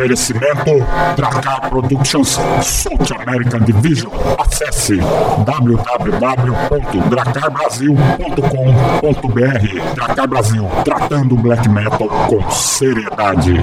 Oferecimento Dracar Productions South American Division. Acesse www.dracarbrasil.com.br Dracar Brasil, tratando o black metal com seriedade.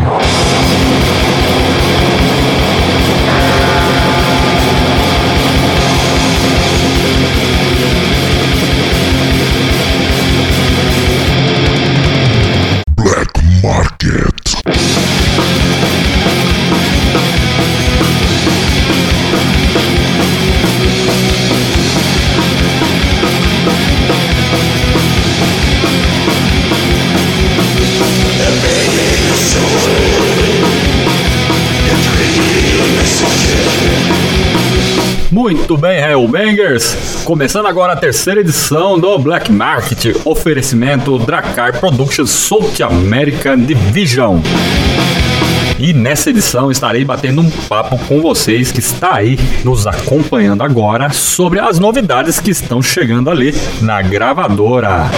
Muito bem, Hellbangers! Começando agora a terceira edição do Black Market, oferecimento Dracar Productions South American Division. E nessa edição estarei batendo um papo com vocês que está aí nos acompanhando agora sobre as novidades que estão chegando ali na gravadora.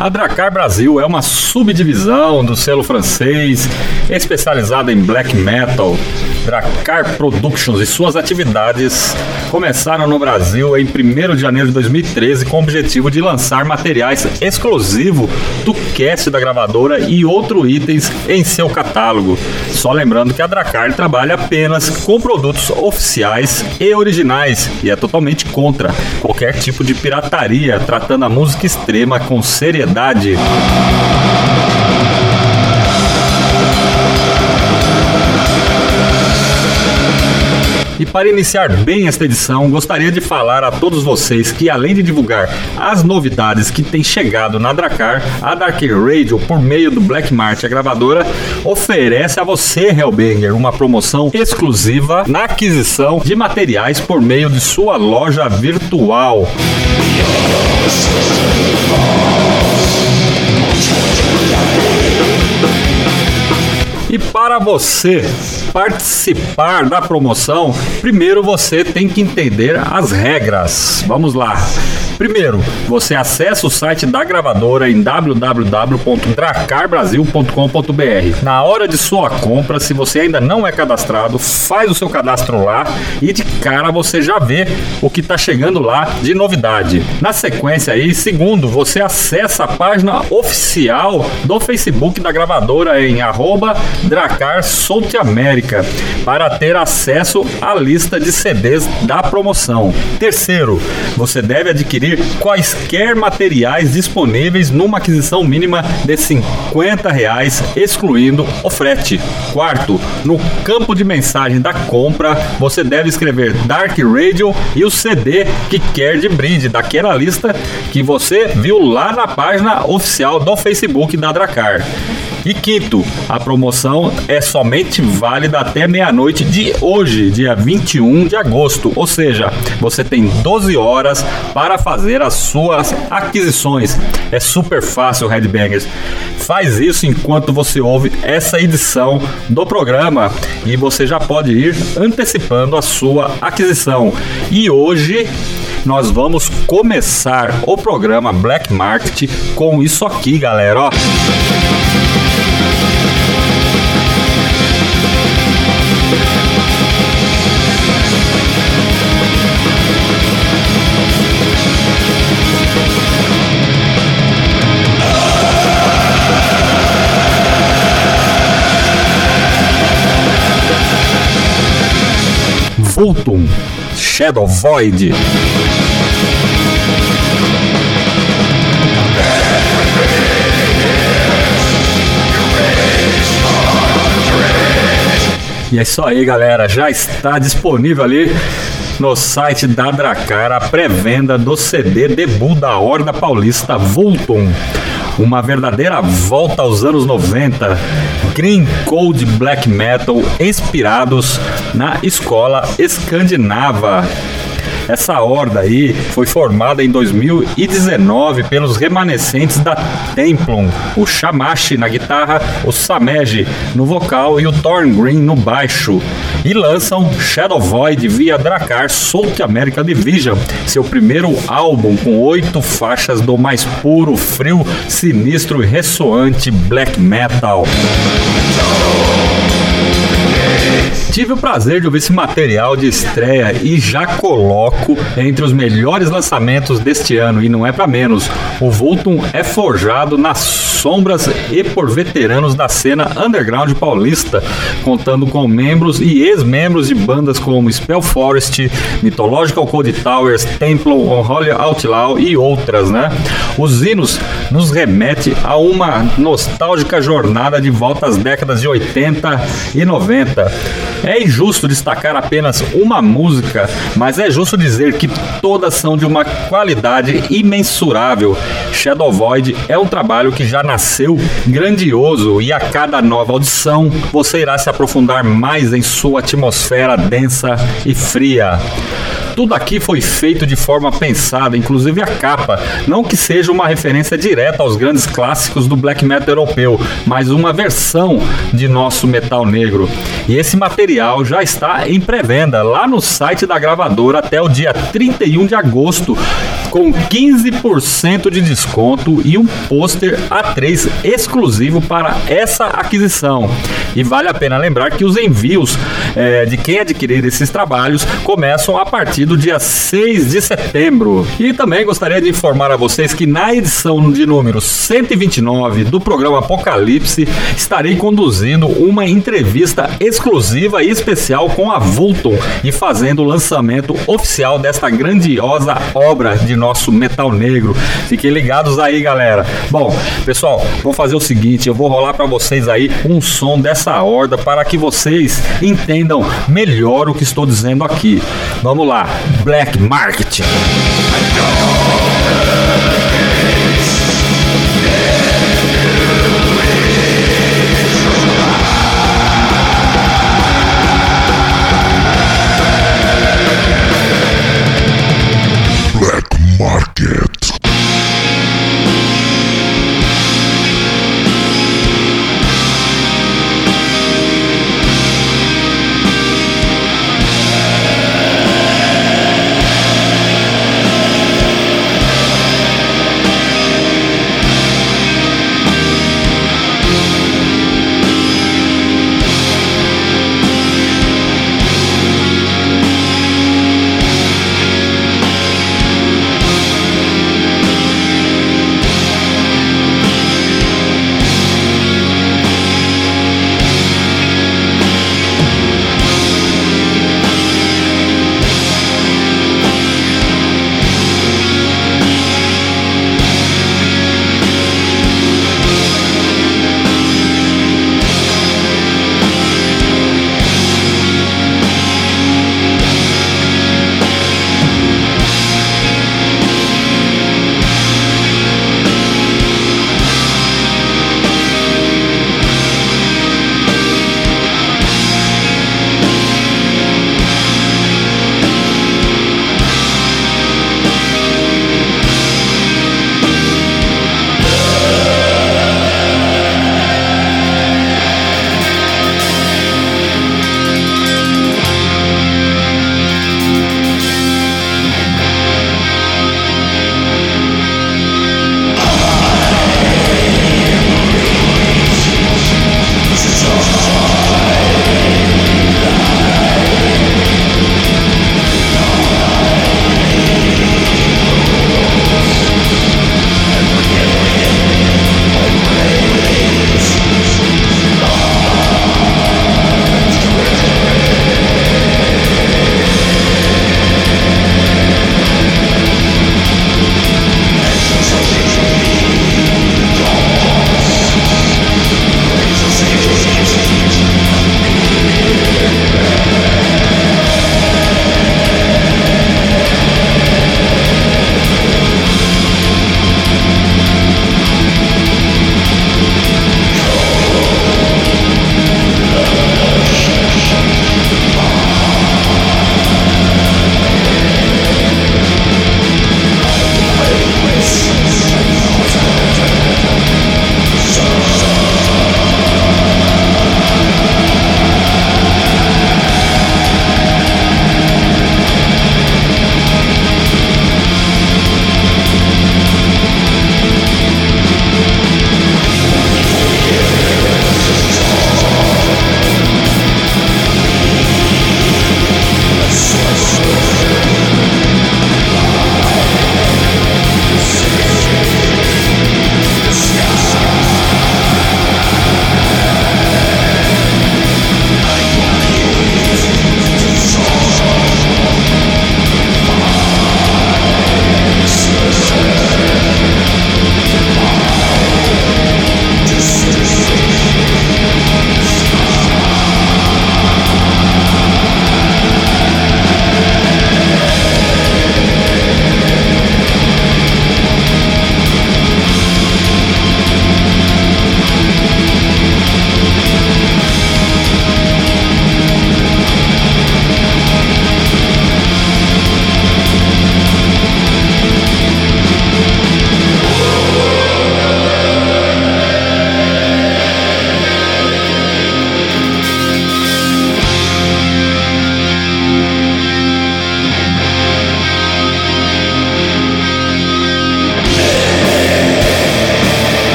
A Dracar Brasil é uma subdivisão do selo francês especializada em black metal. Dracar Productions e suas atividades começaram no Brasil em 1 de janeiro de 2013 com o objetivo de lançar materiais exclusivo do cast da gravadora e outros itens em seu catálogo. Só lembrando que a Dracar trabalha apenas com produtos oficiais e originais e é totalmente contra qualquer tipo de pirataria, tratando a música extrema com seriedade. E para iniciar bem esta edição, gostaria de falar a todos vocês que, além de divulgar as novidades que têm chegado na Dracar, a Dark Radio, por meio do Black Mart, a gravadora, oferece a você, Hellbanger, uma promoção exclusiva na aquisição de materiais por meio de sua loja virtual. E para você participar da promoção, primeiro você tem que entender as regras. Vamos lá. Primeiro, você acessa o site da gravadora em www.dracarbrasil.com.br. Na hora de sua compra, se você ainda não é cadastrado, faz o seu cadastro lá e de cara você já vê o que está chegando lá de novidade. Na sequência aí, segundo, você acessa a página oficial do Facebook da gravadora em arroba Dracar South América para ter acesso à lista de CDs da promoção. Terceiro, você deve adquirir quaisquer materiais disponíveis numa aquisição mínima de 50 reais, excluindo o frete. Quarto, no campo de mensagem da compra, você deve escrever Dark Radio e o CD que quer de brinde daquela lista que você viu lá na página oficial do Facebook da Dracar. E quinto, a promoção é somente válida até meia-noite de hoje, dia 21 de agosto. Ou seja, você tem 12 horas para fazer as suas aquisições. É super fácil, Headbangers. Faz isso enquanto você ouve essa edição do programa e você já pode ir antecipando a sua aquisição. E hoje nós vamos começar o programa Black Market com isso aqui, galera. Ó. Fulton, Shadow Void. E é isso aí, galera. Já está disponível ali no site da Dracar a pré-venda do CD debut da Horda Paulista Vultum. Uma verdadeira volta aos anos 90, Green Cold Black Metal inspirados na escola escandinava essa horda aí foi formada em 2019 pelos remanescentes da Templum, o Shamashi na guitarra, o Sameji no vocal e o Thorn Green no baixo. E lançam Shadow Void via Dracar South America Division, seu primeiro álbum com oito faixas do mais puro, frio, sinistro e ressoante black metal. Tive o prazer de ouvir esse material de estreia e já coloco entre os melhores lançamentos deste ano, e não é para menos. O Vultum é forjado nas sombras e por veteranos da cena underground paulista, contando com membros e ex-membros de bandas como Spell Forest, Mythological Code Towers, Temple, Unholy Outlaw e outras, né? Os hinos nos remete a uma nostálgica jornada de volta às décadas de 80 e 90 é injusto destacar apenas uma música, mas é justo dizer que todas são de uma qualidade imensurável. Shadow Void é um trabalho que já nasceu grandioso e a cada nova audição você irá se aprofundar mais em sua atmosfera densa e fria. Tudo aqui foi feito de forma pensada, inclusive a capa. Não que seja uma referência direta aos grandes clássicos do black metal europeu, mas uma versão de nosso metal negro. E esse material já está em pré-venda lá no site da gravadora até o dia 31 de agosto, com 15% de desconto e um pôster A3 exclusivo para essa aquisição. E vale a pena lembrar que os envios é, de quem adquirir esses trabalhos começam a partir do dia 6 de setembro. E também gostaria de informar a vocês que na edição de número 129 do programa Apocalipse estarei conduzindo uma entrevista exclusiva e especial com a Vulton e fazendo o lançamento oficial desta grandiosa obra de nosso metal negro. Fiquem ligados aí, galera. Bom, pessoal, vou fazer o seguinte, eu vou rolar para vocês aí um som dessa horda para que vocês entendam melhor o que estou dizendo aqui. Vamos lá, Black Market. Black Market.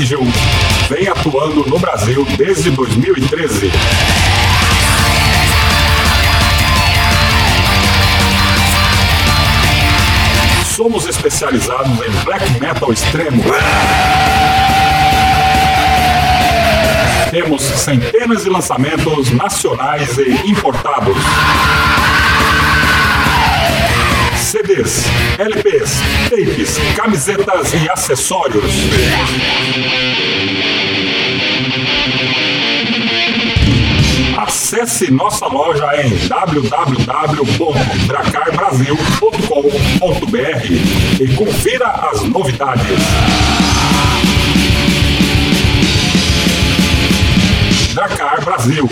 Division vem atuando no Brasil desde 2013. Somos especializados em black metal extremo. Temos centenas de lançamentos nacionais e importados. CDs, LPs, tapes, camisetas e acessórios. Acesse nossa loja em www.dracarbrasil.com.br e confira as novidades. Dracar Brasil.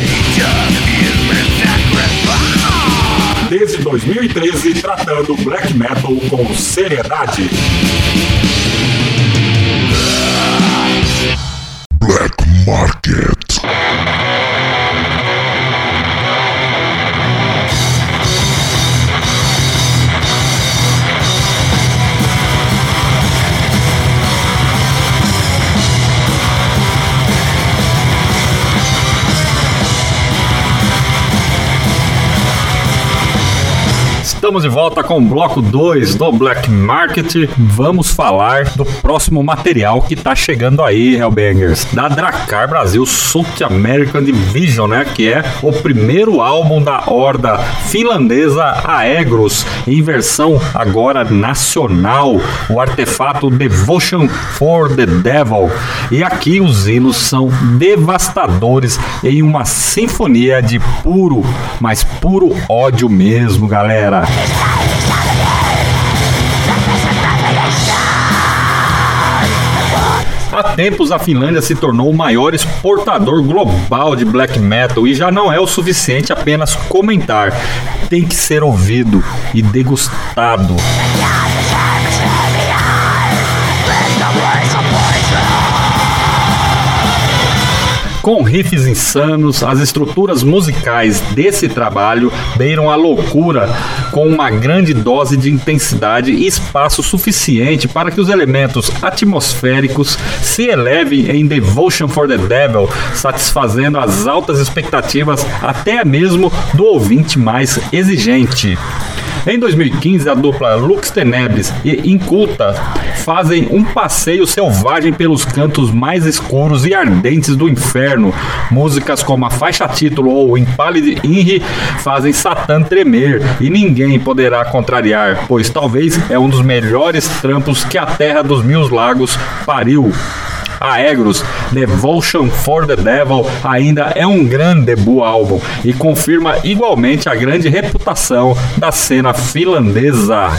Desde 2013, tratando black metal com seriedade. Black Market. Estamos de volta com o bloco 2 do Black Market. Vamos falar do próximo material que tá chegando aí, Hellbangers, da Dracar Brasil South American Division, né? Que é o primeiro álbum da horda finlandesa Aegros, em versão agora nacional, o artefato Devotion for the Devil. E aqui os hinos são devastadores em uma sinfonia de puro, mas puro ódio mesmo, galera. Há tempos a Finlândia se tornou o maior exportador global de black metal e já não é o suficiente apenas comentar, tem que ser ouvido e degustado. Com riffs insanos, as estruturas musicais desse trabalho beiram a loucura com uma grande dose de intensidade e espaço suficiente para que os elementos atmosféricos se elevem em Devotion for the Devil, satisfazendo as altas expectativas até mesmo do ouvinte mais exigente. Em 2015, a dupla Lux Tenebris e Inculta fazem um passeio selvagem pelos cantos mais escuros e ardentes do inferno. Músicas como a faixa título ou Impaled Inri fazem Satã tremer e ninguém poderá contrariar, pois talvez é um dos melhores trampos que a Terra dos Mil Lagos pariu. Aegros, Devotion for the Devil ainda é um grande debut álbum e confirma igualmente a grande reputação da cena finlandesa.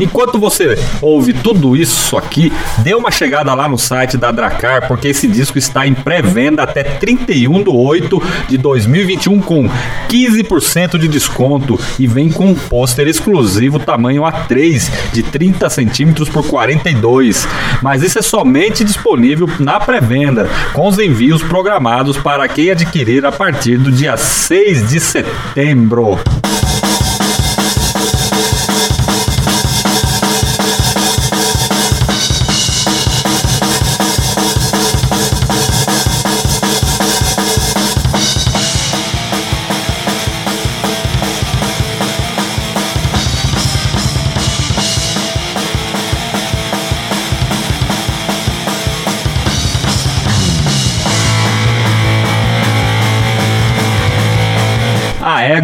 Enquanto você ouve tudo isso aqui, dê uma chegada lá no site da Dracar, porque esse disco está em pré-venda até 31 de 8 de 2021 com 15% de desconto e vem com um pôster exclusivo tamanho A3 de 30 centímetros por 42. Mas isso é somente disponível na pré-venda, com os envios programados para quem adquirir a partir do dia 6 de setembro.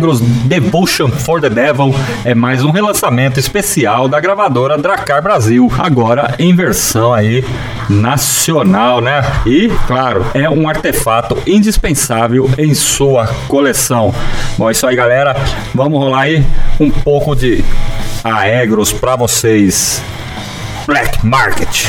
Aegros Devotion for the Devil é mais um relançamento especial da gravadora Dracar Brasil, agora em versão aí nacional, né? E, claro, é um artefato indispensável em sua coleção. Bom, é isso aí, galera. Vamos rolar aí um pouco de Aegros para vocês. Black Market.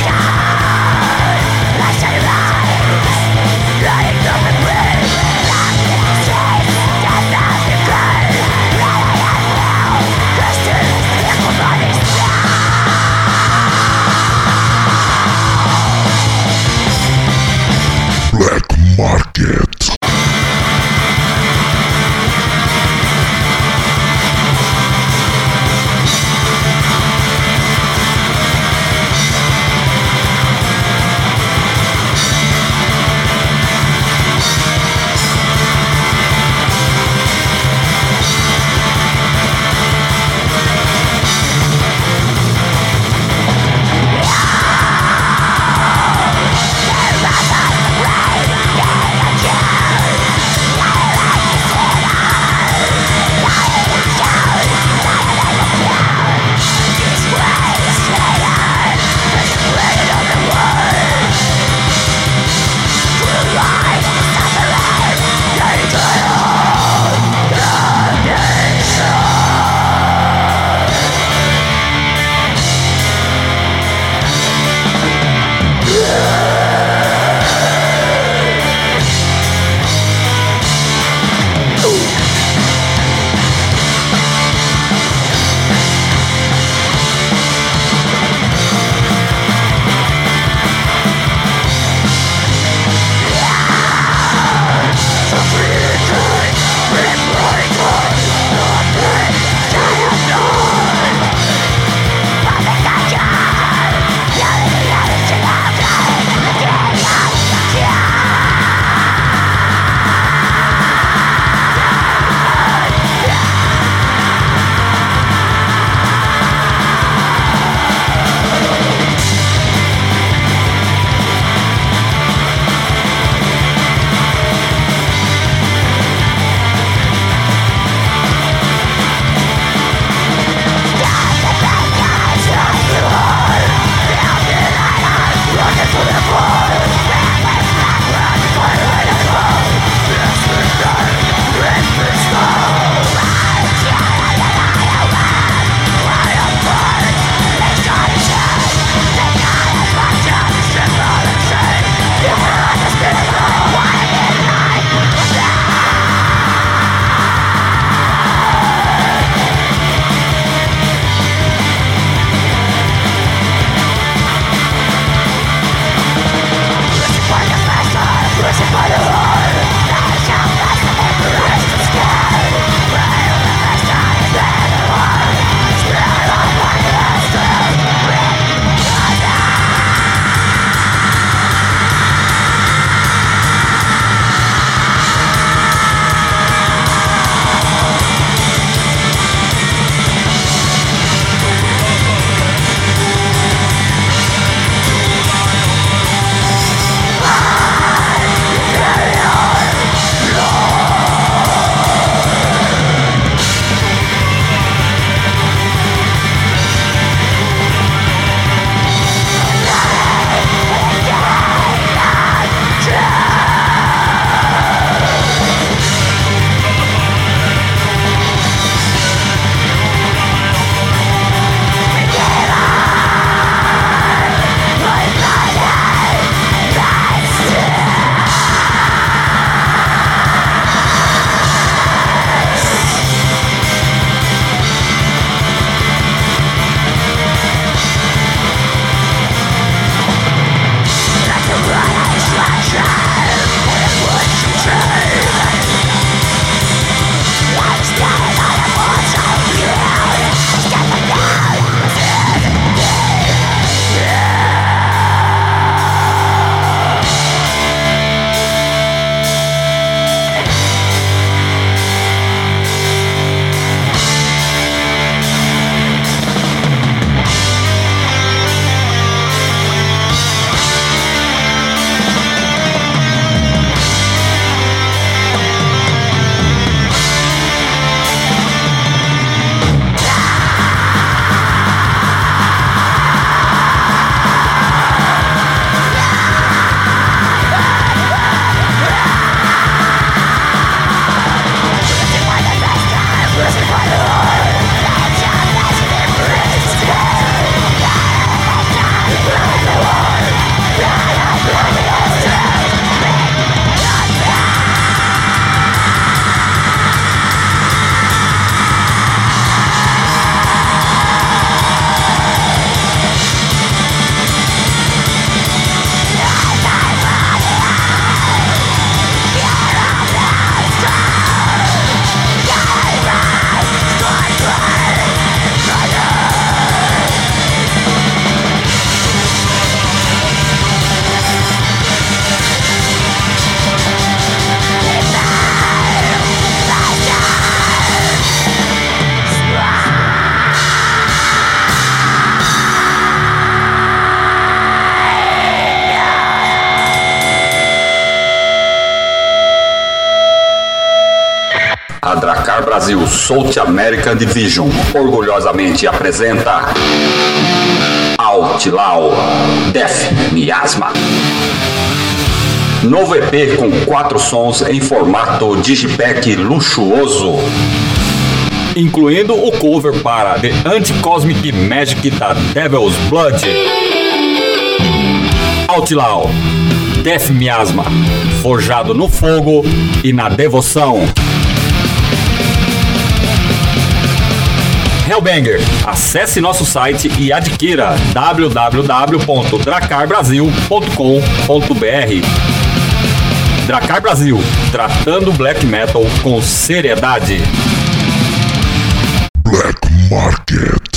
Dracar Brasil South American Division orgulhosamente apresenta Outlaw Death Miasma. Novo EP com quatro sons em formato digipack luxuoso. Incluindo o cover para The Anti-Cosmic Magic da Devil's Blood. Outlaw Death Miasma, forjado no fogo e na devoção. Hellbanger, acesse nosso site e adquira www.dracarbrasil.com.br. Dracar Brasil, tratando black metal com seriedade. Black Market.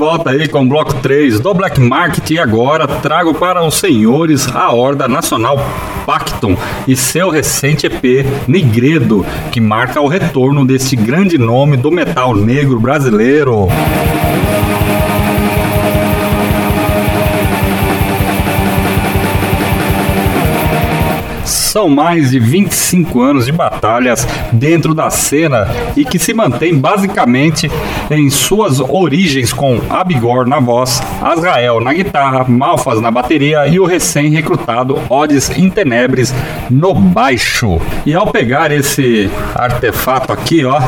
Volta aí com o bloco 3 do Black Market e agora trago para os senhores a Horda Nacional Pacton e seu recente EP Negredo, que marca o retorno deste grande nome do metal negro brasileiro. São mais de 25 anos de batalhas dentro da cena e que se mantém basicamente em suas origens com Abigor na voz, Azrael na guitarra, Malfas na bateria e o recém-recrutado Odis Intenebres no baixo. E ao pegar esse artefato aqui, ó,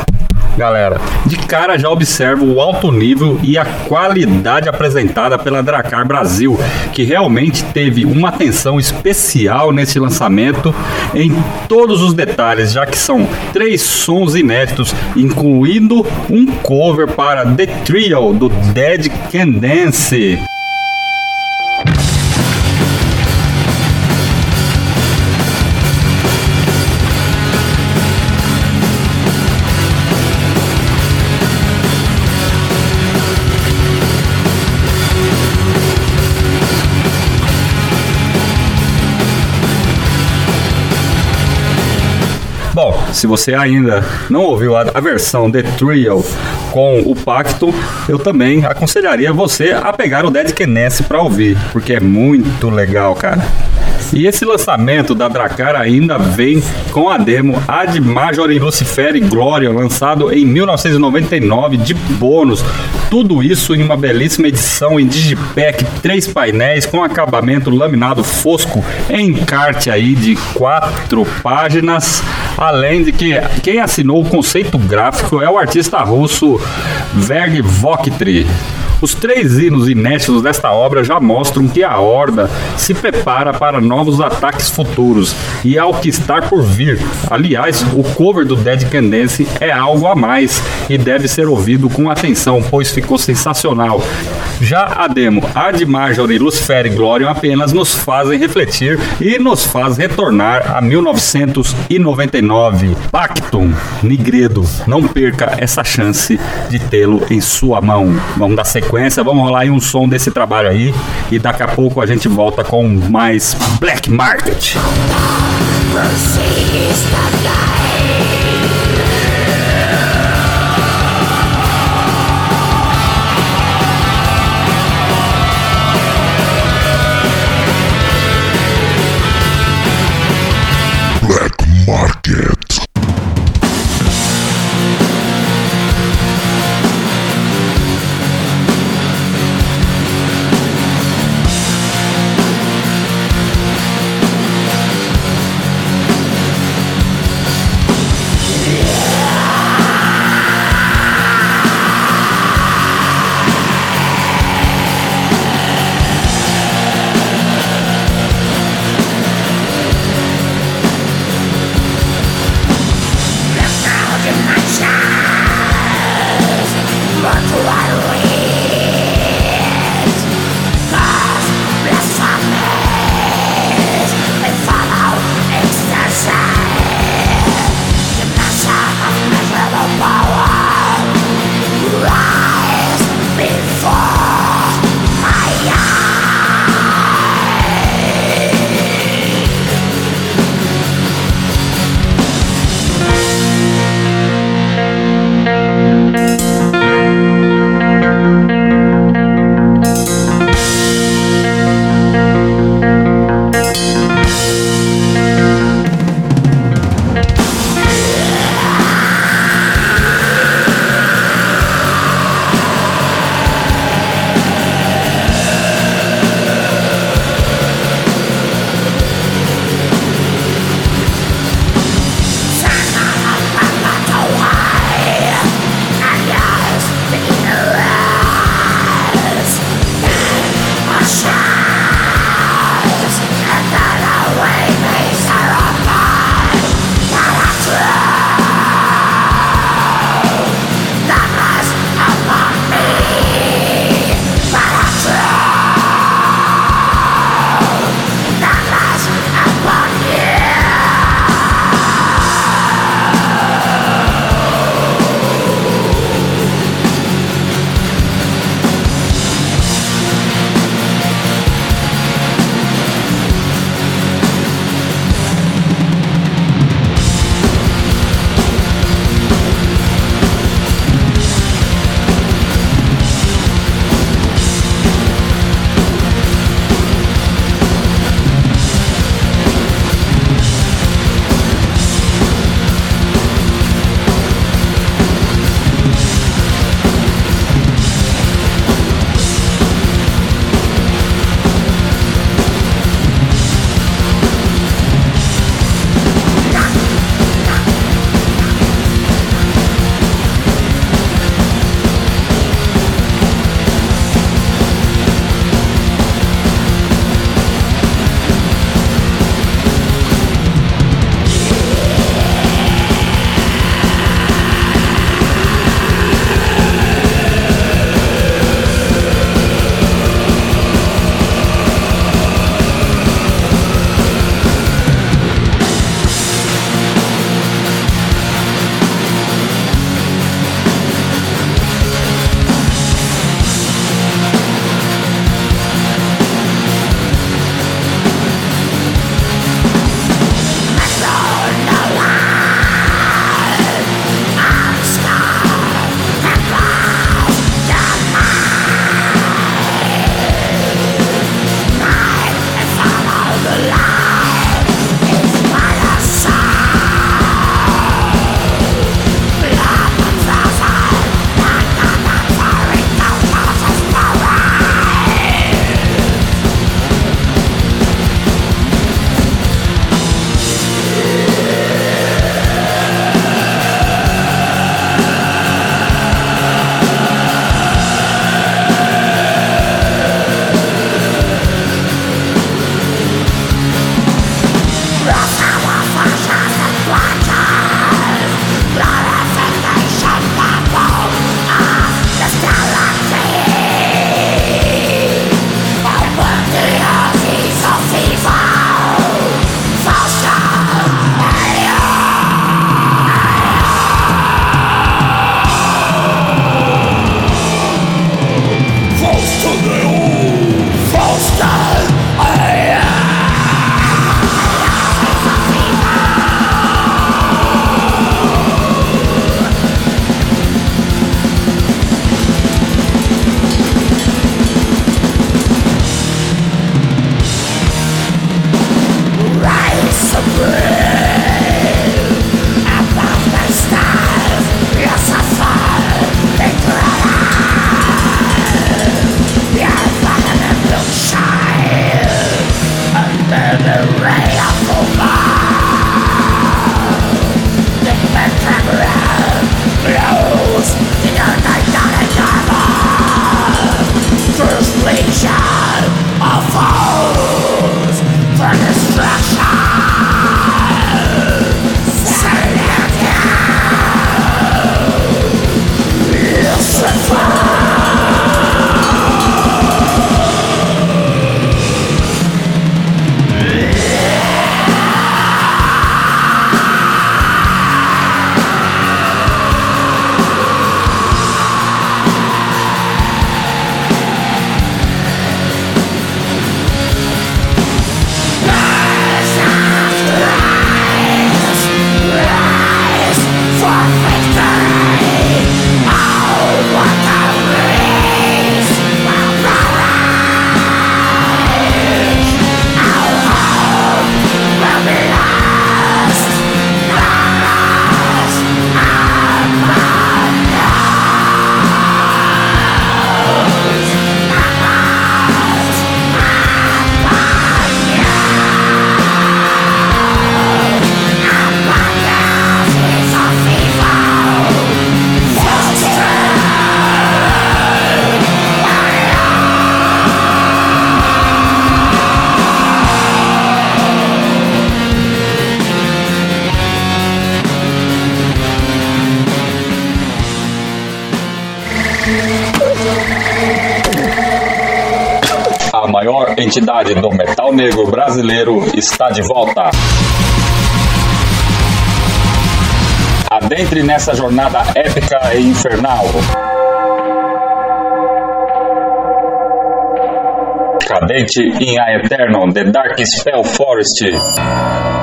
Galera, de cara já observo o alto nível e a qualidade apresentada pela Dracar Brasil, que realmente teve uma atenção especial nesse lançamento em todos os detalhes, já que são três sons inéditos, incluindo um cover para The Trio do Dead Can Dance. Se você ainda não ouviu a, a versão The Trio com o Pacto, eu também aconselharia você a pegar o Dead Kenneth para ouvir, porque é muito legal, cara. E esse lançamento da Dracar ainda vem com a demo Ad Majorem Lucifer e Glória, lançado em 1999 de bônus. Tudo isso em uma belíssima edição em Digipack, três painéis com acabamento laminado fosco, em encarte aí de quatro páginas. Além de que quem assinou o conceito gráfico é o artista russo Verg Voktri. Os três hinos inéditos desta obra já mostram que a Horda se prepara para novos ataques futuros e ao que está por vir. Aliás, o cover do Dead Can Dance é algo a mais e deve ser ouvido com atenção, pois ficou sensacional. Já a demo Ad Major e Lucifer e Glorion apenas nos fazem refletir e nos faz retornar a 1999. Pactum, Nigredo, não perca essa chance de tê-lo em sua mão. Vamos dar sequência, vamos rolar aí um som desse trabalho aí e daqui a pouco a gente volta com mais Black Market. Black Market. Maior entidade do metal negro brasileiro está de volta. Adentre nessa jornada épica e infernal. Cadente in a Eternum, The Dark Spell Forest.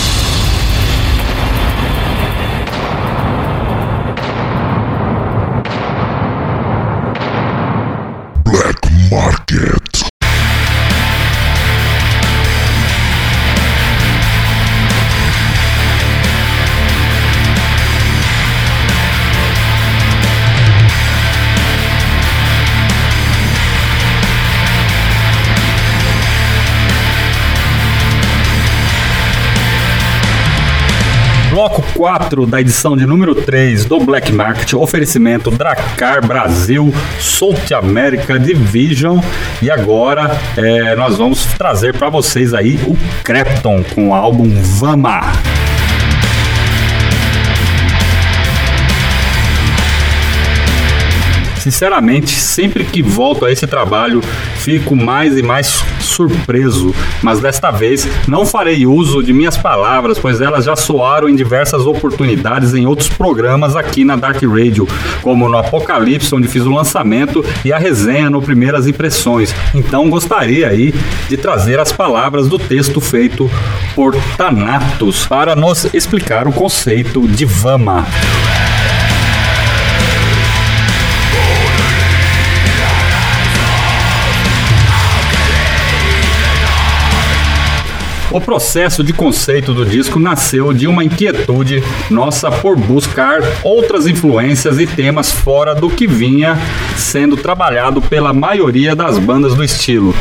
4 da edição de número 3 do Black Market, oferecimento Dracar Brasil, South America Division. E agora é, nós vamos trazer para vocês aí o Crepton com o álbum Vama. Sinceramente, sempre que volto a esse trabalho, fico mais e mais surpreso, mas desta vez não farei uso de minhas palavras, pois elas já soaram em diversas oportunidades em outros programas aqui na Dark Radio, como no Apocalipse, onde fiz o lançamento, e a resenha no Primeiras Impressões. Então gostaria aí de trazer as palavras do texto feito por Thanatos para nos explicar o conceito de Vama. O processo de conceito do disco nasceu de uma inquietude nossa por buscar outras influências e temas fora do que vinha sendo trabalhado pela maioria das bandas do estilo.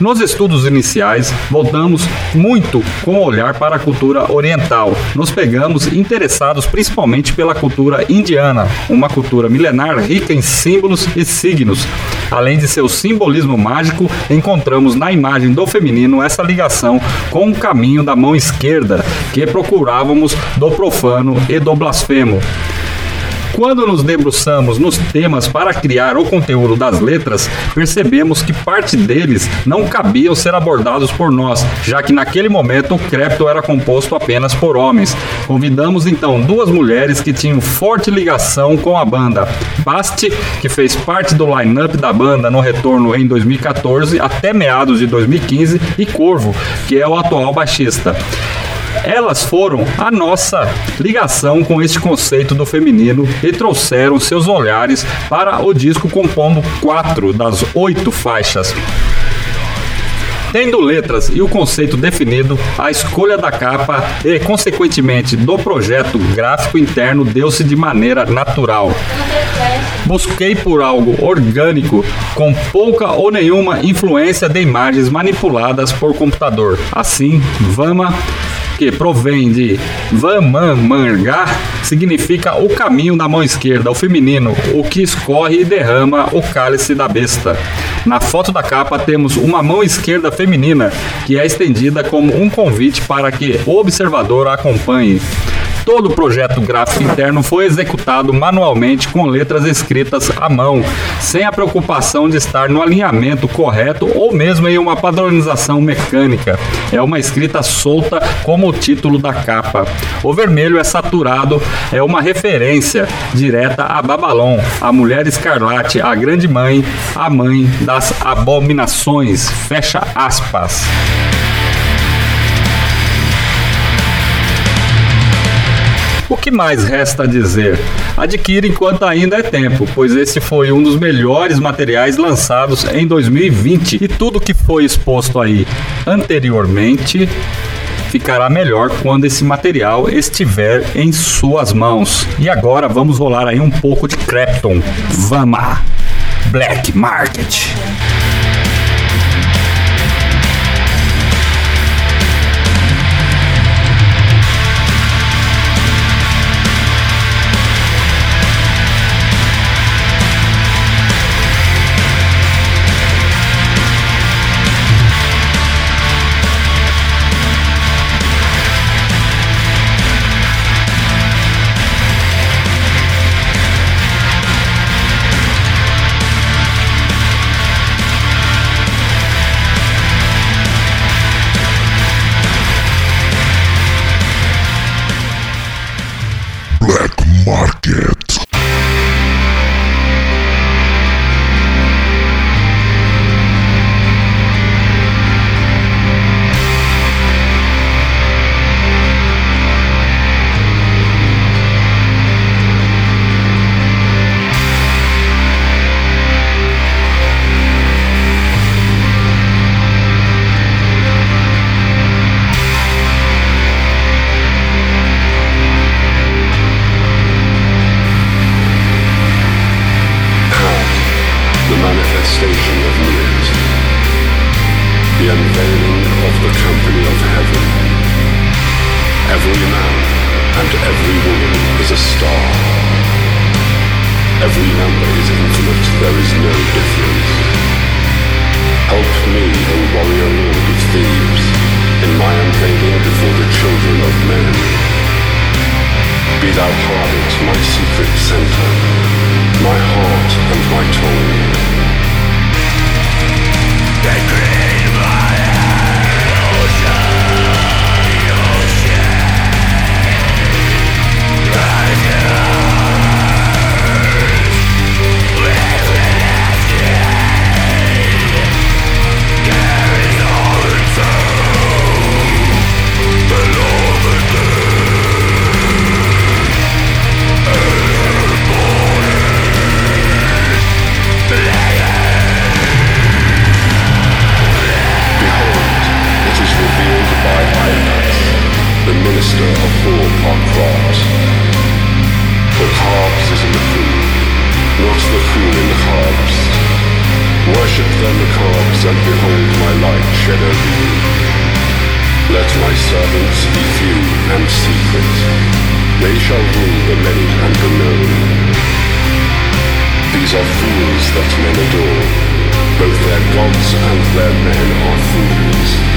Nos estudos iniciais, voltamos muito com o olhar para a cultura oriental. Nos pegamos interessados principalmente pela cultura indiana, uma cultura milenar rica em símbolos e signos. Além de seu simbolismo mágico, encontramos na imagem do feminino essa ligação com o caminho da mão esquerda que procurávamos do profano e do blasfemo. Quando nos debruçamos nos temas para criar o conteúdo das letras, percebemos que parte deles não cabiam ser abordados por nós, já que naquele momento o Crepto era composto apenas por homens. Convidamos então duas mulheres que tinham forte ligação com a banda. Basti, que fez parte do line-up da banda no retorno em 2014 até meados de 2015, e Corvo, que é o atual baixista. Elas foram a nossa ligação com este conceito do feminino e trouxeram seus olhares para o disco compondo quatro das oito faixas. Tendo letras e o conceito definido, a escolha da capa e, consequentemente, do projeto gráfico interno deu-se de maneira natural. Busquei por algo orgânico, com pouca ou nenhuma influência de imagens manipuladas por computador. Assim, Vama que provém de Vamamangá, significa o caminho da mão esquerda, o feminino, o que escorre e derrama o cálice da besta. Na foto da capa temos uma mão esquerda feminina, que é estendida como um convite para que o observador a acompanhe. Todo o projeto gráfico interno foi executado manualmente com letras escritas à mão, sem a preocupação de estar no alinhamento correto ou mesmo em uma padronização mecânica. É uma escrita solta como o título da capa. O vermelho é saturado, é uma referência direta a Babalon, a mulher escarlate, a grande mãe, a mãe das abominações. Fecha aspas. O que mais resta dizer? Adquira enquanto ainda é tempo, pois esse foi um dos melhores materiais lançados em 2020 e tudo que foi exposto aí anteriormente ficará melhor quando esse material estiver em suas mãos. E agora vamos rolar aí um pouco de Crepton. Vamos! Black Market. Every man and every woman is a star. Every number is infinite, there is no difference. Help me, O warrior lord of thieves, in my unveiling before the children of men. Be thou harlot, my secret center, my heart and my tongue. Worship the carbs, and behold my light shed over you. Let my servants be few and secret. They shall rule the many and the known. These are fools that men adore. Both their gods and their men are fools.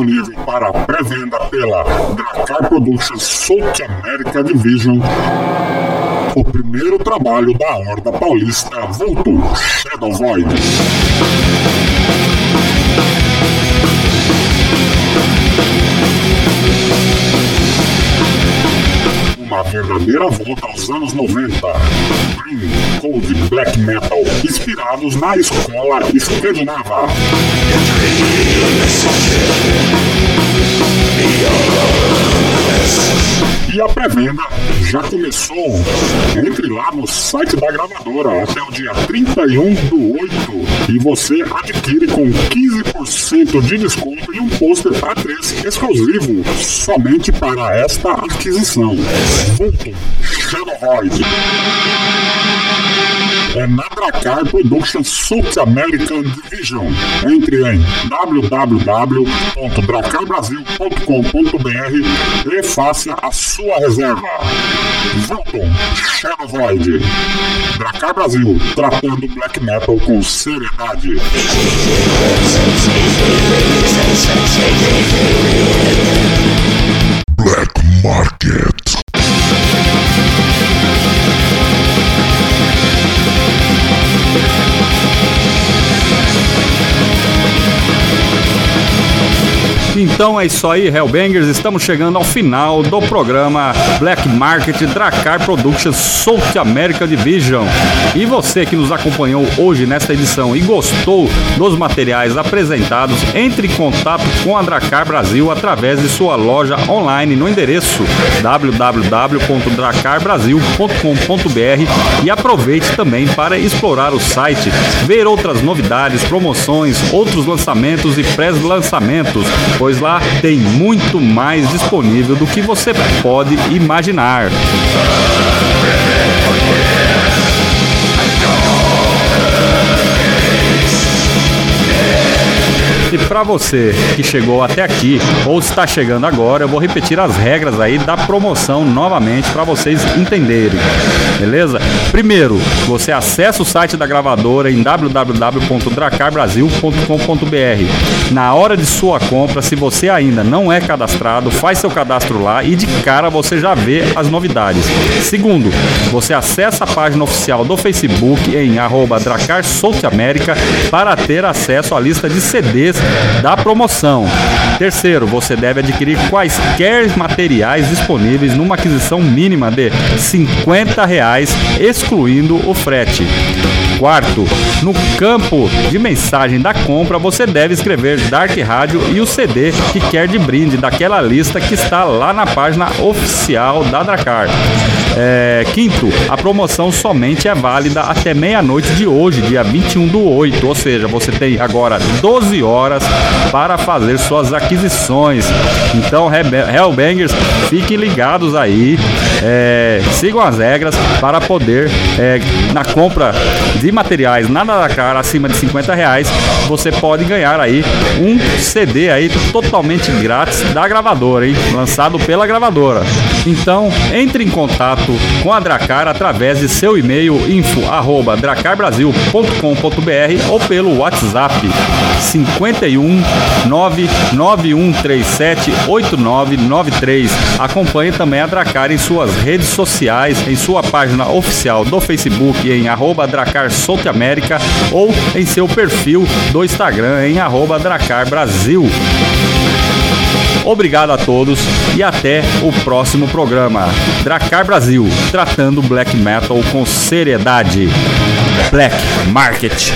Disponível para pré-venda pela Dracar Productions South America Division. O primeiro trabalho da Horda Paulista voltou, Shadow Void. Uma verdadeira volta aos anos 90. Green, Cold Black Metal, inspirados na escola escandinava. E a pré-venda já começou. Entre lá no site da gravadora até o dia 31 do 8 e você adquire com 15% de desconto e um pôster A3 exclusivo somente para esta aquisição. Vulto Shadow Void é na Dracar Production South American Division. Entre em www.dracarbrasil.com.br e faça a sua reserva. Vulton Shadow Void. Dracar Brasil, tratando black metal com seriedade. Black Market. Então é isso aí, Hellbangers. Estamos chegando ao final do programa Black Market Dracar Productions South America Division. E você que nos acompanhou hoje nesta edição e gostou dos materiais apresentados, entre em contato com a Dracar Brasil através de sua loja online no endereço www.dracarbrasil.com.br e aproveite também para explorar o site, ver outras novidades, promoções, outros lançamentos e pré-lançamentos pois lá tem muito mais disponível do que você pode imaginar. E para você que chegou até aqui ou está chegando agora, eu vou repetir as regras aí da promoção novamente para vocês entenderem. Beleza? Primeiro, você acessa o site da gravadora em www.dracarbrasil.com.br. Na hora de sua compra, se você ainda não é cadastrado, faz seu cadastro lá e de cara você já vê as novidades. Segundo, você acessa a página oficial do Facebook em arroba Dracar América para ter acesso à lista de CDs da promoção. Terceiro, você deve adquirir quaisquer materiais disponíveis numa aquisição mínima de 50 reais, excluindo o frete. Quarto, no campo de mensagem da compra, você deve escrever Dark Rádio e o CD que quer de brinde daquela lista que está lá na página oficial da Dracar. É, quinto, a promoção somente é válida até meia-noite de hoje, dia 21 do 8, ou seja, você tem agora 12 horas para fazer suas aquisições. Então, Hellbangers, fiquem ligados aí, é, sigam as regras para poder, é, na compra de materiais nada da cara acima de 50 reais, você pode ganhar aí um CD aí totalmente grátis da gravadora, hein? Lançado pela gravadora. Então, entre em contato com a Dracar através de seu e-mail info@dracarbrasil.com.br ou pelo WhatsApp 51 99137 8993. Acompanhe também a Dracar em suas redes sociais, em sua página oficial do Facebook em arroba Dracar ou em seu perfil do Instagram em arroba Dracar Brasil. Obrigado a todos e até o próximo programa. Dracar Brasil, tratando black metal com seriedade. Black Market.